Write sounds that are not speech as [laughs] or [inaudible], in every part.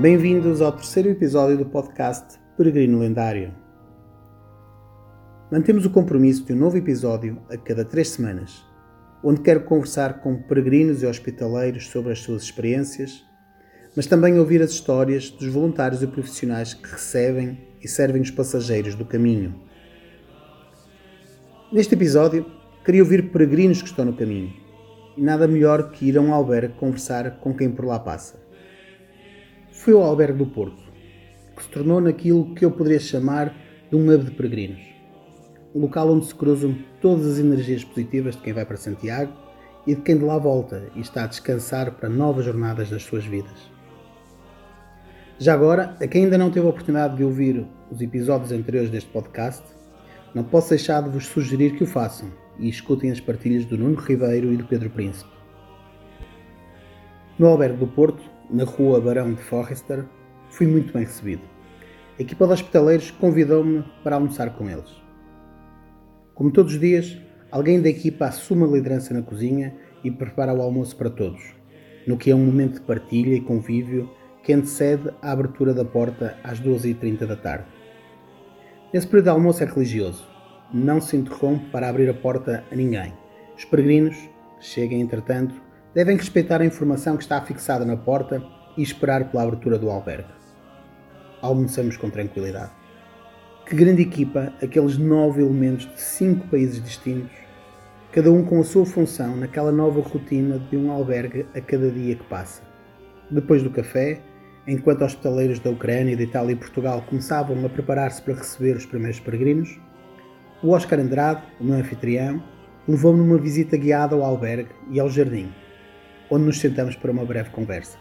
Bem-vindos ao terceiro episódio do podcast Peregrino Lendário. Mantemos o compromisso de um novo episódio a cada três semanas, onde quero conversar com peregrinos e hospitaleiros sobre as suas experiências, mas também ouvir as histórias dos voluntários e profissionais que recebem e servem os passageiros do caminho. Neste episódio, queria ouvir peregrinos que estão no caminho, e nada melhor que ir a um albergue conversar com quem por lá passa foi o albergue do Porto, que se tornou naquilo que eu poderia chamar de um hub de peregrinos. Um local onde se cruzam todas as energias positivas de quem vai para Santiago e de quem de lá volta e está a descansar para novas jornadas das suas vidas. Já agora, a quem ainda não teve a oportunidade de ouvir os episódios anteriores deste podcast, não posso deixar de vos sugerir que o façam e escutem as partilhas do Nuno Ribeiro e do Pedro Príncipe. No Albergue do Porto, na rua Barão de Forrester, fui muito bem recebido. A equipa de hospitaleiros convidou-me para almoçar com eles. Como todos os dias, alguém da equipa assume a liderança na cozinha e prepara o almoço para todos, no que é um momento de partilha e convívio que antecede a abertura da porta às 12h30 da tarde. Esse período de almoço é religioso. Não se interrompe para abrir a porta a ninguém. Os peregrinos, cheguem entretanto, devem respeitar a informação que está fixada na porta e esperar pela abertura do albergue. Almoçamos com tranquilidade. Que grande equipa, aqueles nove elementos de cinco países distintos, cada um com a sua função naquela nova rotina de um albergue a cada dia que passa. Depois do café, enquanto hospitaleiros da Ucrânia, de Itália e Portugal começavam a preparar-se para receber os primeiros peregrinos, o Oscar Andrade, o meu anfitrião, levou-me numa visita guiada ao albergue e ao jardim, onde nos sentamos para uma breve conversa.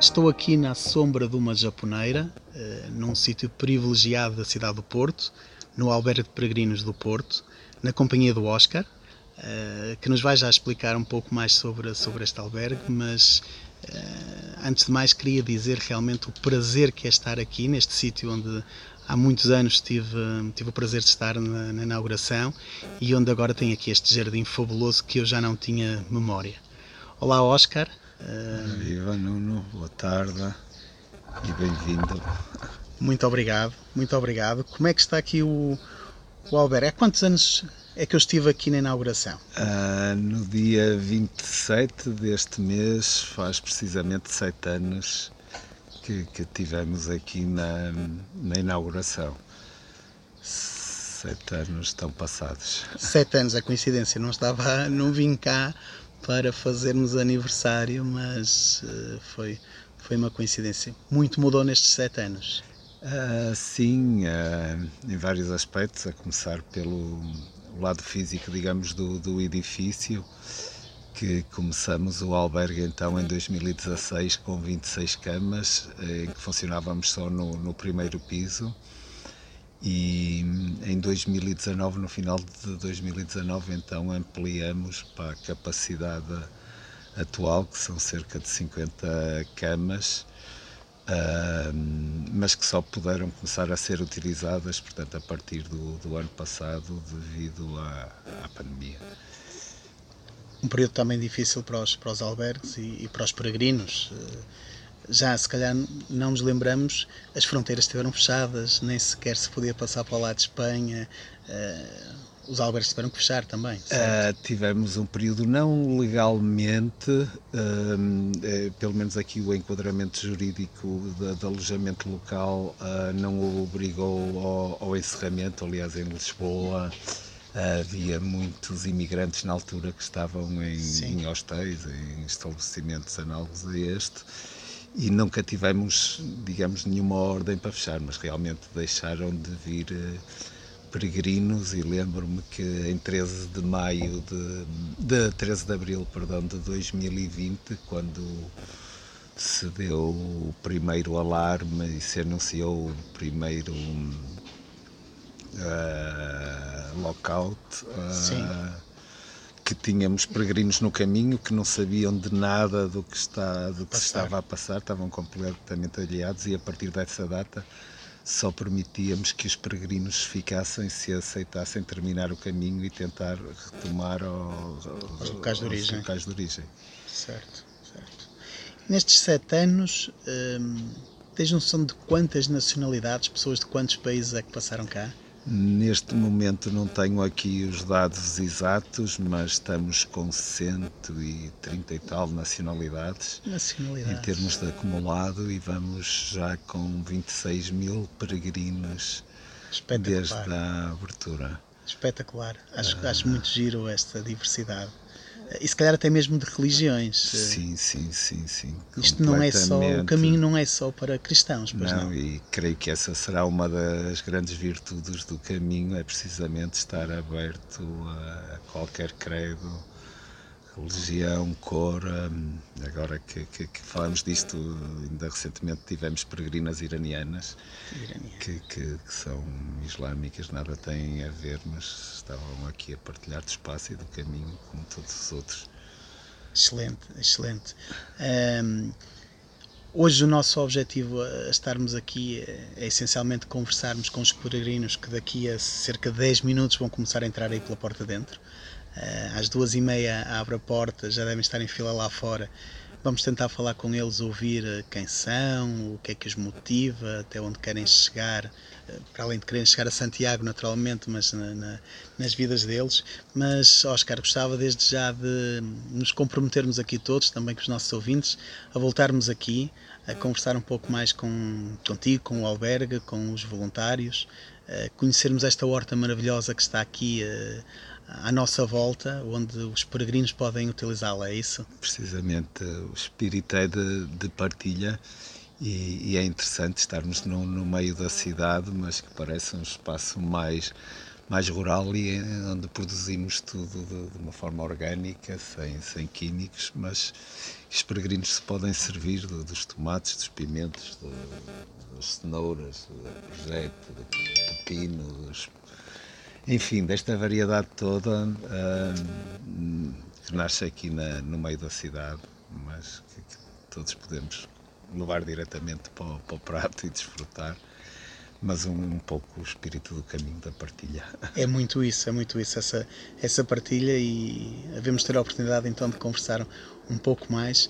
Estou aqui na sombra de uma japoneira, eh, num sítio privilegiado da cidade do Porto, no albergue de peregrinos do Porto, na companhia do Oscar, eh, que nos vai já explicar um pouco mais sobre, sobre este albergue, mas antes de mais, queria dizer realmente o prazer que é estar aqui, neste sítio onde há muitos anos tive, tive o prazer de estar na, na, inauguração e onde agora tem aqui este jardim fabuloso que eu já não tinha memória. Olá, Oscar. Viva Nuno, boa tarde e bem-vindo. Muito obrigado, muito obrigado. Como é que está aqui o, o Albert? Há quantos anos é que eu estive aqui na inauguração? Uh, no dia 27 deste mês, faz precisamente sete anos que, que tivemos aqui na, na inauguração. Sete anos estão passados. Sete anos, a coincidência, não estava, não vim cá para fazermos aniversário, mas uh, foi, foi uma coincidência. Muito mudou nestes sete anos. Uh, sim, uh, em vários aspectos, a começar pelo o lado físico, digamos, do, do edifício, que começamos o albergue então em 2016 com 26 camas, em que funcionávamos só no, no primeiro piso. E em 2019, no final de 2019, então ampliamos para a capacidade atual, que são cerca de 50 camas, mas que só puderam começar a ser utilizadas, portanto, a partir do, do ano passado, devido à, à, pandemia. Um período também difícil para os, para os albergues e, e para os peregrinos. Uh, já, se calhar, não nos lembramos, as fronteiras estiveram fechadas, nem sequer se podia passar para o lado de Espanha. Uh, os albergues tiveram que fechar também. Uh, tivemos um período não legalmente, uh, pelo menos aqui o enquadramento jurídico de, alojamento local uh, não o obrigou ao, ao, encerramento. Aliás, em Lisboa havia muitos imigrantes na altura que estavam em, em hostéis, em estabelecimentos análogos a este. E nunca tivemos, digamos, nenhuma ordem para fechar, mas realmente deixaram de vir peregrinos e lembro-me que em 13 de maio de, de 13 de abril, perdão, de 2020, quando se deu o primeiro alarme e se anunciou o primeiro uh, lockout, uh, que tínhamos peregrinos no caminho que não sabiam de nada do que, está, do que se estava a passar, estavam completamente aliados e a partir dessa data só permitíamos que os peregrinos ficassem se aceitassem terminar o caminho e tentar retomar ao, aos locais de origem. Locais de origem. Certo, certo. Nestes sete anos, hum, tens noção de quantas nacionalidades, pessoas de quantos países é que passaram cá? Neste momento não tenho aqui os dados exatos, mas estamos com 130 e tal nacionalidades, nacionalidades. em termos de acumulado e vamos já com 26 mil peregrinos desde a abertura. Espetacular. Acho, ah. acho muito giro esta diversidade e se calhar até mesmo de religiões. Sim, sim, sim, sim. Isto não é só, o caminho não é só para cristãos, pois não, não, e creio que essa será uma das grandes virtudes do caminho, é precisamente estar aberto a qualquer credo, religião, cor. Hum, agora que, que, que, falamos disto, ainda recentemente tivemos peregrinas iranianas, que, que, que, são islâmicas, nada têm a ver, mas estavam aqui a partilhar do espaço e do caminho, como todos os outros. Excelente, excelente. Um, hoje o nosso objetivo a estarmos aqui é, é, essencialmente conversarmos com os peregrinos que daqui a cerca de 10 minutos vão começar a entrar aí pela porta dentro. Uh, às duas e meia abre a porta, já devem estar em fila lá fora. Vamos tentar falar com eles, ouvir eh, quem são, o que é que os motiva, até onde querem chegar, eh, para além de quererem chegar a Santiago, naturalmente, mas na, na, nas vidas deles. Mas, Oscar, gostava desde já de nos comprometermos aqui todos, também com os nossos ouvintes, a voltarmos aqui, a conversar um pouco mais com, contigo, com o albergue, com os voluntários, conhecermos esta horta maravilhosa que está aqui à nossa volta, onde os peregrinos podem utilizá-la, é isso? Precisamente, o espírito é de, de partilha e, e, é interessante estarmos no, no, meio da cidade, mas que parece um espaço mais, mais rural e onde produzimos tudo de, de uma forma orgânica, sem, sem químicos, mas os peregrinos se podem servir dos tomates, dos pimentos, das cenouras, do projeto, do pepino, dos enfim, desta variedade toda uh, que nasce aqui na, no meio da cidade, mas que, que todos podemos levar diretamente para o, para o, prato e desfrutar, mas um, um, pouco o espírito do caminho da partilha. É muito isso, é muito isso, essa, essa partilha e devemos ter a oportunidade então de conversar um pouco mais.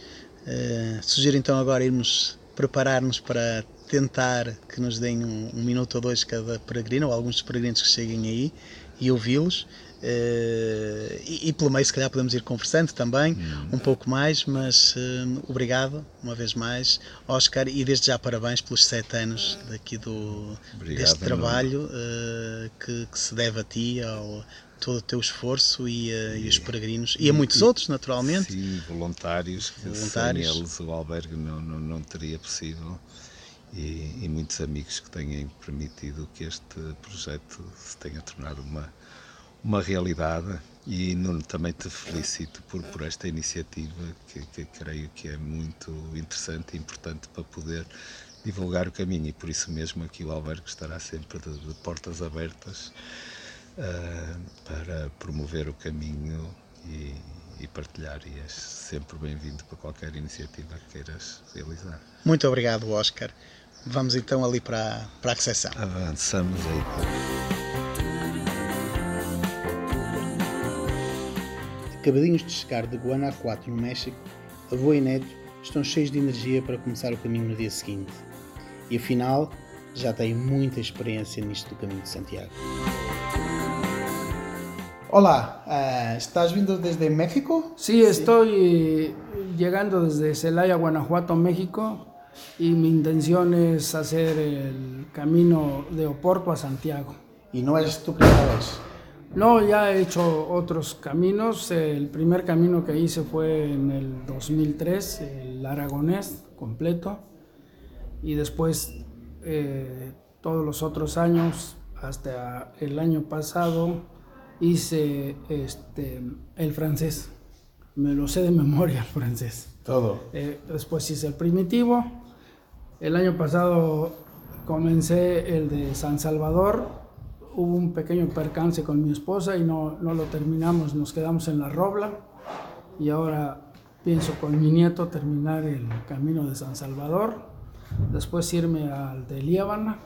Uh, sugiro então agora irmos preparar-nos para tentar que nos deem um, um, minuto ou dois cada peregrino, ou alguns dos peregrinos que cheguem aí, e ouvi-los. Uh, e, e, pelo meio, se calhar, podemos ir conversando também uhum. um pouco mais. Mas uh, obrigado uma vez mais, Oscar, e desde já parabéns pelos sete anos daqui do, obrigado, deste trabalho uh, que, que, se deve a ti, ao todo o teu esforço e, e, e os peregrinos, e, e a muitos outros, naturalmente. Sim, voluntários, voluntários. sem eles o albergue não, não, não teria possível e, e, muitos amigos que têm permitido que este projeto se tenha tornado uma, uma realidade. E Nuno, também te felicito por, por esta iniciativa que, que creio que é muito interessante e importante para poder divulgar o caminho e por isso mesmo aqui o albergue estará sempre de, de portas abertas uh, para promover o caminho e, e partilhar e és sempre bem-vindo para qualquer iniciativa que queiras realizar. Muito obrigado, Oscar. Vamos então ali para, para a recepção. Avançamos aí. Acabadinhos de chegar de Guanajuato, no México, avô e neto estão cheios de energia para começar o caminho no dia seguinte. E afinal, já têm muita experiência nisto do caminho de Santiago. Hola, uh, ¿estás vindo desde México? Sí, estoy llegando desde Celaya, Guanajuato, México, y mi intención es hacer el camino de Oporto a Santiago. ¿Y no es tu primera vez? No, ya he hecho otros caminos. El primer camino que hice fue en el 2003, el aragonés completo. Y después eh, todos los otros años, hasta el año pasado, hice este, el francés. Me lo sé de memoria el francés. Todo. Eh, después hice el primitivo el año pasado comencé el de San Salvador. Hubo un pequeño percance con mi esposa y no, no lo terminamos, nos quedamos en la Robla. Y ahora pienso con mi nieto terminar el camino de San Salvador. Después irme al de Líbana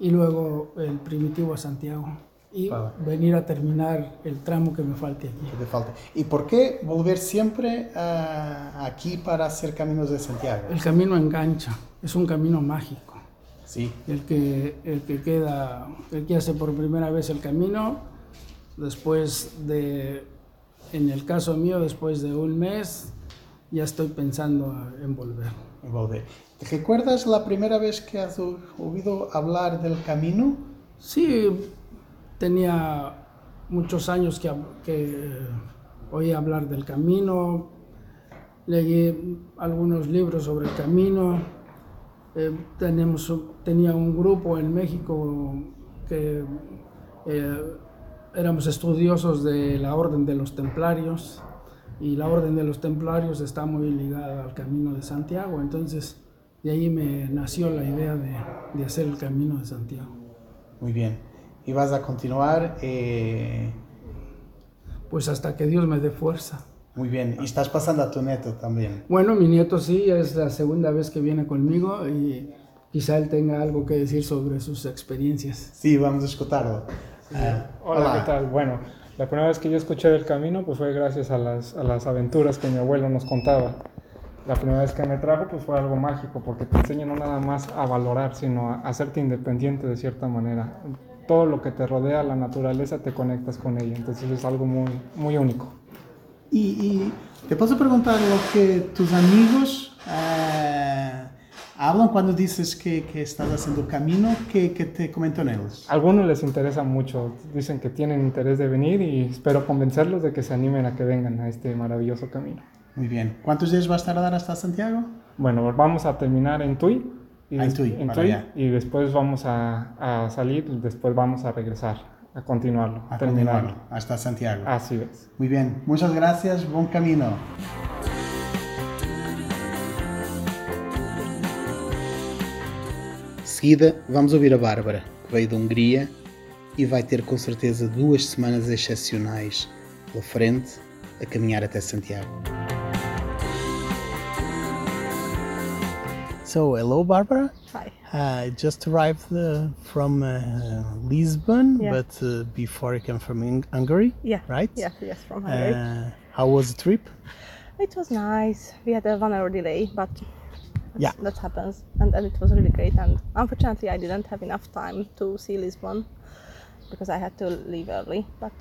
y luego el primitivo a Santiago y venir a terminar el tramo que me falte aquí. Que te falta. ¿Y por qué volver siempre ah, aquí para hacer Caminos de Santiago? El camino engancha, es un camino mágico. Sí, El que, el que queda, el que hace por primera vez el camino, después de, en el caso mío, después de un mes, ya estoy pensando en volver. volver. ¿Te recuerdas la primera vez que has oído hablar del camino? Sí, tenía muchos años que, que oí hablar del camino, leí algunos libros sobre el camino, eh, tenemos, tenía un grupo en México que eh, éramos estudiosos de la Orden de los Templarios y la Orden de los Templarios está muy ligada al Camino de Santiago, entonces de ahí me nació la idea de, de hacer el Camino de Santiago. Muy bien. Y vas a continuar. eh, Pues hasta que Dios me dé fuerza. muy bien. Y estás pasando a tu neto también. Bueno, mi nieto sí, es la segunda vez que viene conmigo y quizá él tenga algo que decir sobre sus experiencias. Sí, vamos a escucharlo. Ah, Hola, ¿qué tal? Bueno, la primera vez que yo escuché del camino pues fue gracias a las, a las aventuras que mi abuelo nos contaba. La primera vez que me trajo pues fue algo mágico porque te enseña no nada más a valorar, sino a hacerte independiente de cierta manera. Todo lo que te rodea, la naturaleza, te conectas con ella. Entonces es algo muy, muy único. Y, y te puedo preguntar lo que tus amigos ah, hablan cuando dices que, que estás haciendo camino, que, que te comentan ellos. Algunos les interesa mucho, dicen que tienen interés de venir y espero convencerlos de que se animen a que vengan a este maravilloso camino. Muy bien. ¿Cuántos días vas a tardar hasta Santiago? Bueno, vamos a terminar en Tui. Y Ah, en des- Tui, para allá. y después vamos a, a salir, y después vamos a regresar, a continuarlo, A terminarlo. continuarlo, hasta Santiago. Así es. Muy bien. Muchas gracias. Buen camino. De seguida, vamos ouvir a Bárbara, que veio da Hungria e vai ter com certeza duas semanas excepcionais pela frente a caminhar até Santiago. So, hello, Barbara. Hi. I just arrived uh, from uh, Lisbon, Yeah. but uh, before I came from Hung- Hungary, Yeah. right? Yes, yes, from Hungary. Uh, how was the trip? it was nice. We had a one hour delay, but Yeah. that happens. And, and it was really great. And unfortunately, I didn't have enough time to see Lisbon because I had to leave early. But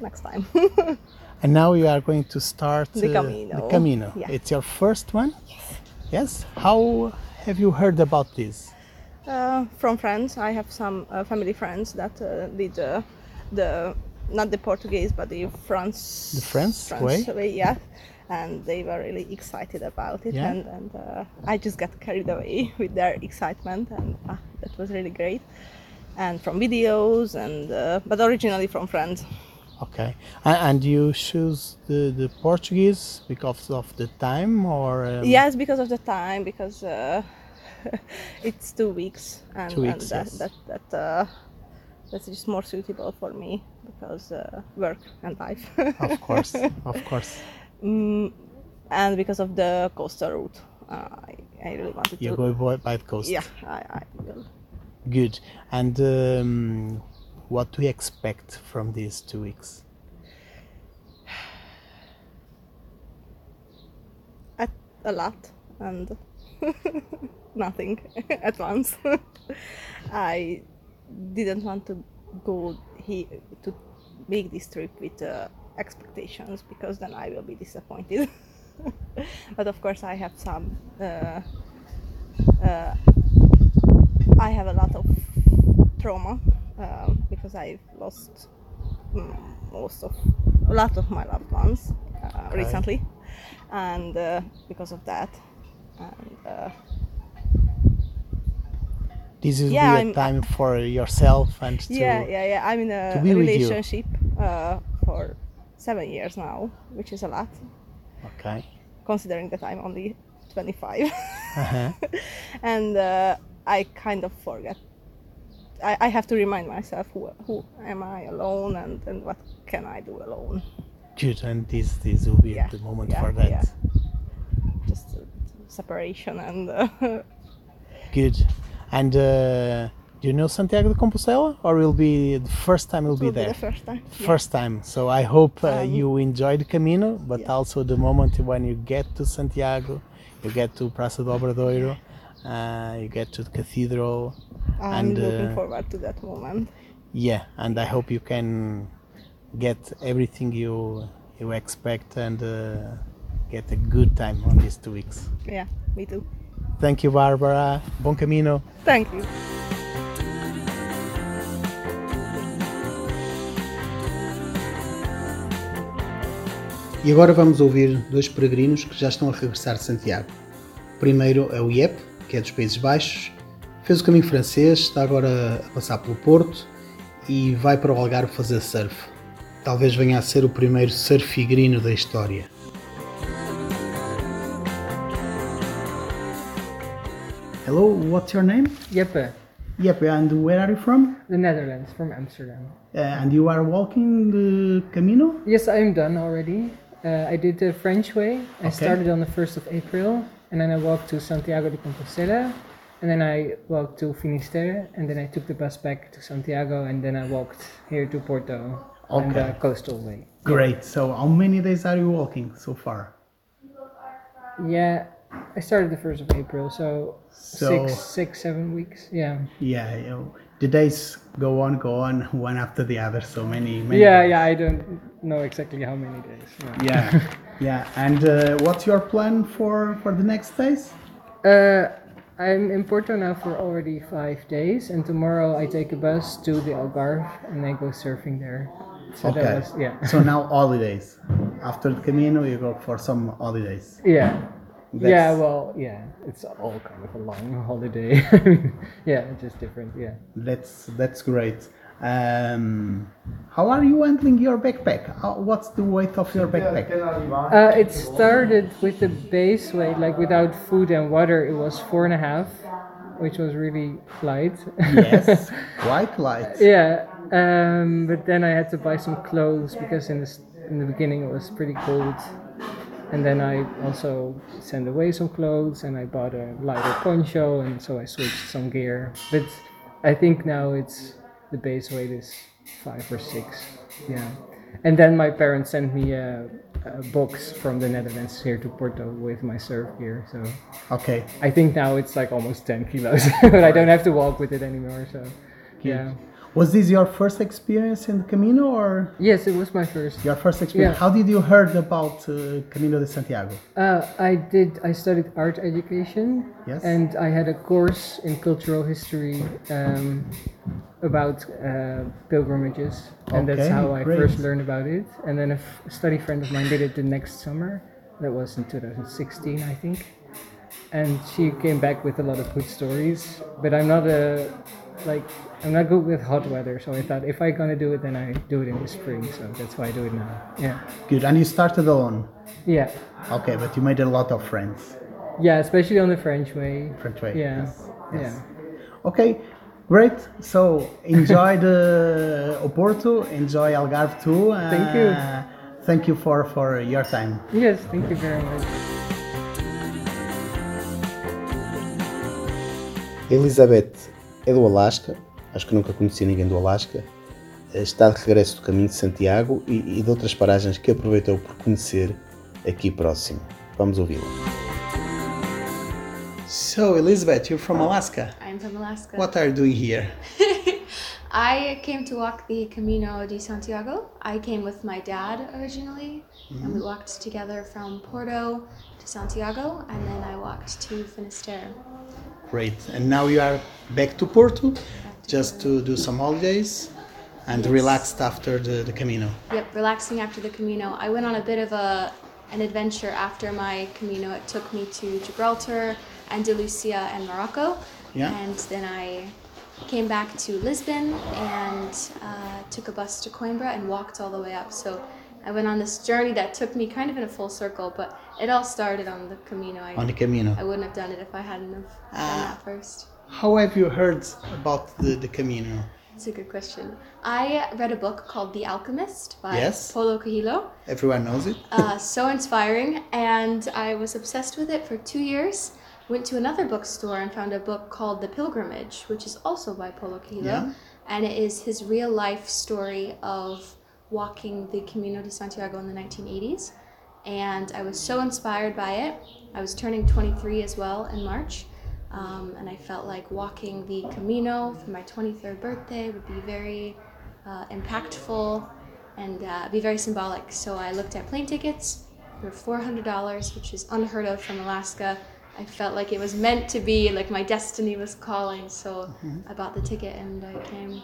next time. [laughs] And now you are going to start The uh, Camino. The Camino. Yeah. It's your first one. Yes. Yes. How have you heard about this? uh, from friends, I have some uh, family friends that uh, did uh, the not the Portuguese but the France The France way? yeah, and they were really excited about it, Yeah? and and uh, I just got carried away [laughs] with their excitement, and ah, that was really great. And from videos, and uh, but originally from friends. Okay. And, and you choose the, the Portuguese because of the time, or um, Yes, because of the time, because uh, [laughs] it's two weeks, and, Two weeks, and that yes. that, that uh, that's just more suitable for me because uh, work and life, [laughs] Of course, of course. [laughs] mm, and because of the coastal route. Uh, I, I really wanted You to. go by, by the coast. Yeah, I, I will. Good. And um, what do expect from these two weeks? A lot and [laughs] nothing [laughs] at once. [laughs] I didn't want to go here to make this trip with uh, expectations because then I will be disappointed. but of course, I have some. Uh, uh, I have a lot of trauma um, because I've lost mm, most of a lot of my loved ones uh, Okay. recently, and uh, because of that, and uh, This is Yeah, a I'm- time for yourself and to yeah, yeah, yeah. I'm in a be with you. relationship uh, for seven years now, which is a lot, Okay. considering that I'm only 25. Uh-huh. [laughs] and uh, I kind of forget. I, I have to remind myself who, who am I alone and, and what can I do alone. Good. And this this will be Yeah, the moment yeah, for that. yeah. Just uh, separation and uh, [laughs] Good. And uh, Do you know Santiago de Compostela, or will be the first time you'll be will be there? the first time. First time. So I hope uh, Um, you enjoy the Camino, but also the moment when you get to Santiago, you get to Praça do Obradoiro, uh, you get to the cathedral, I'm and looking uh, forward to that moment. yeah, and I hope you can get everything you you expect and uh, get a good time on these two weeks. Yeah, me too. Thank you, Barbara. Bon Camino. Thank you. E agora vamos ouvir dois peregrinos que já estão a regressar de Santiago. O primeiro é o Iep, que é dos Países Baixos, fez o caminho francês, está agora a passar pelo Porto e vai para o Algarve fazer surf. Talvez venha a ser o primeiro surfigrino da história. Hello, what's your name? Jeppe, Iep, and where are you from? the Netherlands, from Amsterdam. Uh, and you are walking the Camino? Yes, I'm done already. Uh, I did the French way. I Okay. started on the 1st of April, and then I walked to Santiago de Compostela, and then I walked to Finisterre, and then I took the bus back to Santiago, and then I walked here to Porto on the coastal way. Great. So, how many days are you walking so far? Yeah, I started the 1st of April, so, So- six, six, seven weeks. Yeah. Yeah, days go on, go on, [laughs] one after the other. So many, many. Yeah, days. yeah, I don't know exactly how many days. yeah. yeah, [laughs] yeah. And uh, what's your plan for for the next days? Uh, I'm in Porto now for already five days, and tomorrow I take a bus to the Algarve and I go surfing there. So okay. that was yeah, so now [laughs] holidays. After the Camino, you go for some holidays. yeah, That's- yeah. Well, yeah, it's all kind of a long [laughs] holiday. [laughs] yeah, just different. Yeah. That's that's great. Um, how are you handling your backpack? How, what's the weight of your backpack? Uh, it started with the base weight, like without food and water, it was four and a half, which was really light. yes, [laughs] quite light. Yeah, um, but then I had to buy some clothes because in the in the beginning it was pretty cold, and then I also sent away some clothes and I bought a lighter poncho and so I switched some gear. But I think now it's the base weight is five or six. Yeah, and then my parents sent me a, a box from the Netherlands here to Porto with my surf gear. So Okay. I think now it's like almost ten kilos, [laughs] but I don't have to walk with it anymore. So yeah. Was this your first experience in the Camino, or Yes, it was my first. your first experience? Yeah. How did you heard about uh, Camino de Santiago? Uh, I did. I studied art education, Yes. and I had a course in cultural history um, about uh, pilgrimages, and that's how I great. first learned about it. And then a, f- a study friend of mine did it the next summer. That was in 2016, I think. And she came back with a lot of good stories. But I'm not a like I'm not good with hot weather, so I thought if I'm gonna do it, then I do it in the spring. So that's why I do it now. Yeah, Good. And you started alone. yeah. Okay, but you made a lot of friends. Yeah, especially on the French way. French way. Yeah, Yes. yeah. Okay, great. So enjoy the [laughs] Oporto, enjoy Algarve too. Uh, Thank you. Thank you for, for your time. Yes, thank you very much. Elizabeth é do Alasca, acho que nunca conheci ninguém do Alasca. Está de regresso do caminho de Santiago e, e de outras paragens que aproveitou por conhecer aqui próximo. Vamos ouvi-la. So, Elizabeth, you're from Alaska. I'm from Alaska. What are you doing here? [laughs] I came to walk the Camino de Santiago. I came with my dad originally, and we walked together from Porto to Santiago, and then I walked to Finisterre. Great. And now you are back to Porto just to do some holidays and Yes. relaxed after the, the Camino. Yep, relaxing after the Camino. I went on a bit of a an adventure after my Camino. It took me to Gibraltar, Andalusia, and Morocco. Yeah. And then I came back to Lisbon and uh, took a bus to Coimbra and walked all the way up. So I went on this journey that took me kind of in a full circle, but it all started on the Camino. I, On the Camino. I wouldn't have done it if I hadn't have done that first. How have you heard about the, the Camino? It's a good question. I read a book called The Alchemist by Yes. Paulo Coelho. Everyone knows it. uh, so inspiring, and I was obsessed with it for two years. went to another bookstore and found a book called The Pilgrimage, which is also by Paulo Coelho, Yeah. and it is his real life story of walking the Camino de Santiago in the 1980s. And I was so inspired by it. I was turning 23 as well in March, um, and I felt like walking the Camino for my 23rd birthday would be very uh, impactful and uh, be very symbolic. So I looked at plane tickets for $400, which is unheard of from Alaska. I felt like it was meant to be, like my destiny was calling. So I bought the ticket and I came.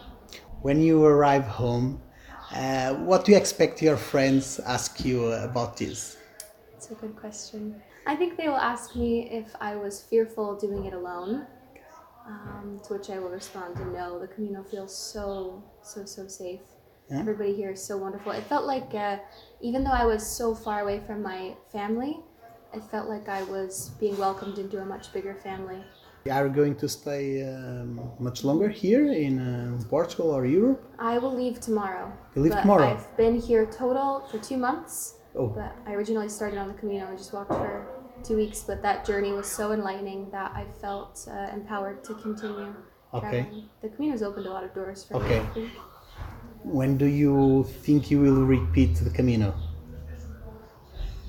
When you arrive home, uh, what do you expect your friends ask you about this? It's a good question. I think they will ask me if I was fearful doing it alone. Um, to which I will respond to no. The Camino feels so, so, so safe. Yeah. Everybody here is so wonderful. It felt like, uh, even though I was so far away from my family, it felt like I was being welcomed into a much bigger family. Are you going to stay um, much longer here in uh, Portugal or Europe? I will leave tomorrow. You leave tomorrow? I've been here total for two months. Oh. But I originally started on the Camino and just walked for two weeks. But that journey was so enlightening that I felt uh, empowered to continue. Okay. traveling. The Camino's opened a lot of doors for Okay. me. When do you think you will repeat the Camino?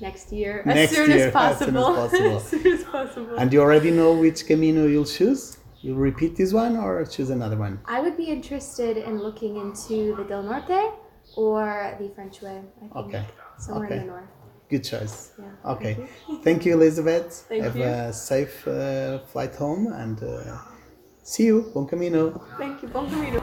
Next year, Next as soon year, as possible. as soon as possible. [laughs] as soon as possible. And you already know which Camino you'll choose? You'll repeat this one or choose another one? I would be interested in looking into the Del Norte or the French Way. I think Okay. somewhere Okay. in the north. Good choice. Yeah. Okay. Thank you. Thank you, Elizabeth. Thank Have you. a safe uh, flight home and uh, see you. Bom camino. Thank you. Bom Camino.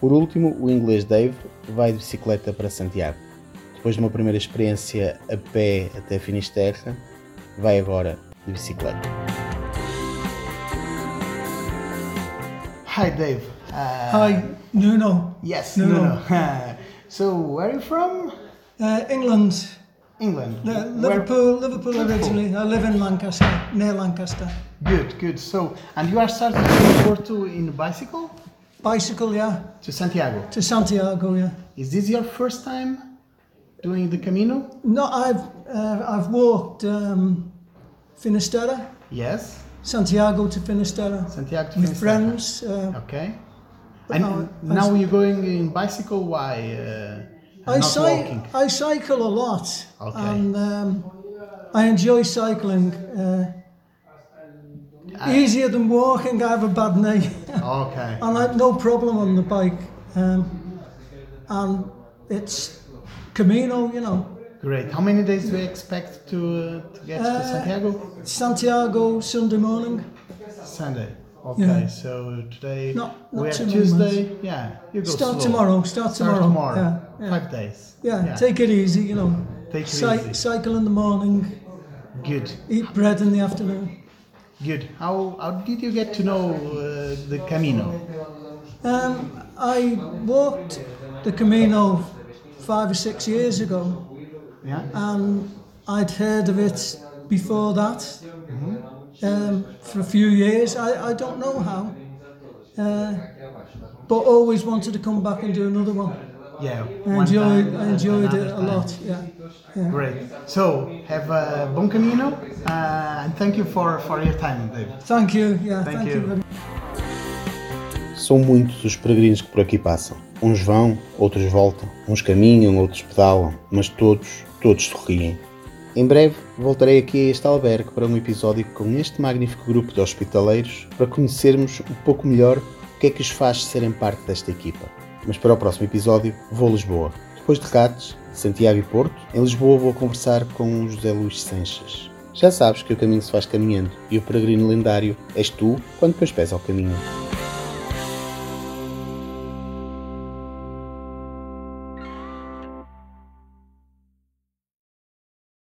Por último, o inglês Dave vai de bicicleta para Santiago. Depois de uma primeira experiência a pé até Finisterra, vai agora de bicicleta. Hi, Dave. Uh, Hi, Nuno. Yes, Nuno. Nuno. [laughs] so, where are you from? Uh, England, England. Uh, Liverpool, Liverpool Liverpool. originally. I live in Lancaster, near Lancaster. Good, good. So, and you are starting from Porto in bicycle Bicycle, yeah, to Santiago. to Santiago, yeah. Is this your first time doing the Camino? No, I've uh, I've walked um, Finisterre, Yes. Santiago to Finisterre Santiago to with Finisterre. friends. Uh, Okay. And now now you're going in bicycle. Why? Uh, I cy- I cycle a lot, Okay. and um, I enjoy cycling. Uh, easier than walking. I have a bad knee. Okay. [laughs] and I have no problem on the bike. Um, and it's Camino, you know. Great. How many days do you expect to uh, to get to Uh, Santiago? Santiago Sunday morning. Sunday. Okay. yeah. So today Not- not we have Tuesday. months. Yeah. You go Start slow. tomorrow. Start tomorrow. tomorrow. Yeah, yeah. Five days. Yeah, take it easy, you know. Take it Cy- easy. Cycle in the morning, Good. eat bread in the afternoon. Good. How how did you get to know uh, the Camino? Um, I walked the Camino five or six years ago, Yeah. and I'd heard of it before that um, for a few years. I, I don't know how, uh, but always wanted to come back and do another one. Yeah. I enjoyed, I enjoyed it a lot. Yeah, yeah. Great. So have a bon camino, uh, and thank you for for your time, Dave. Thank you. Yeah, Thank thank, you. you. very São muitos os peregrinos que por aqui passam. Uns vão, outros voltam, uns caminham, outros pedalam, mas todos, todos sorriem. Em breve voltarei aqui a este albergue para um episódio com este magnífico grupo de hospitaleiros para conhecermos um pouco melhor o que é que os faz serem parte desta equipa. Mas para o próximo episódio vou a Lisboa. Depois de Rates, Santiago e Porto, em Lisboa vou conversar com José Luís Sanches. Já sabes que o caminho se faz caminhando e o peregrino lendário és tu quando pões pés ao caminho.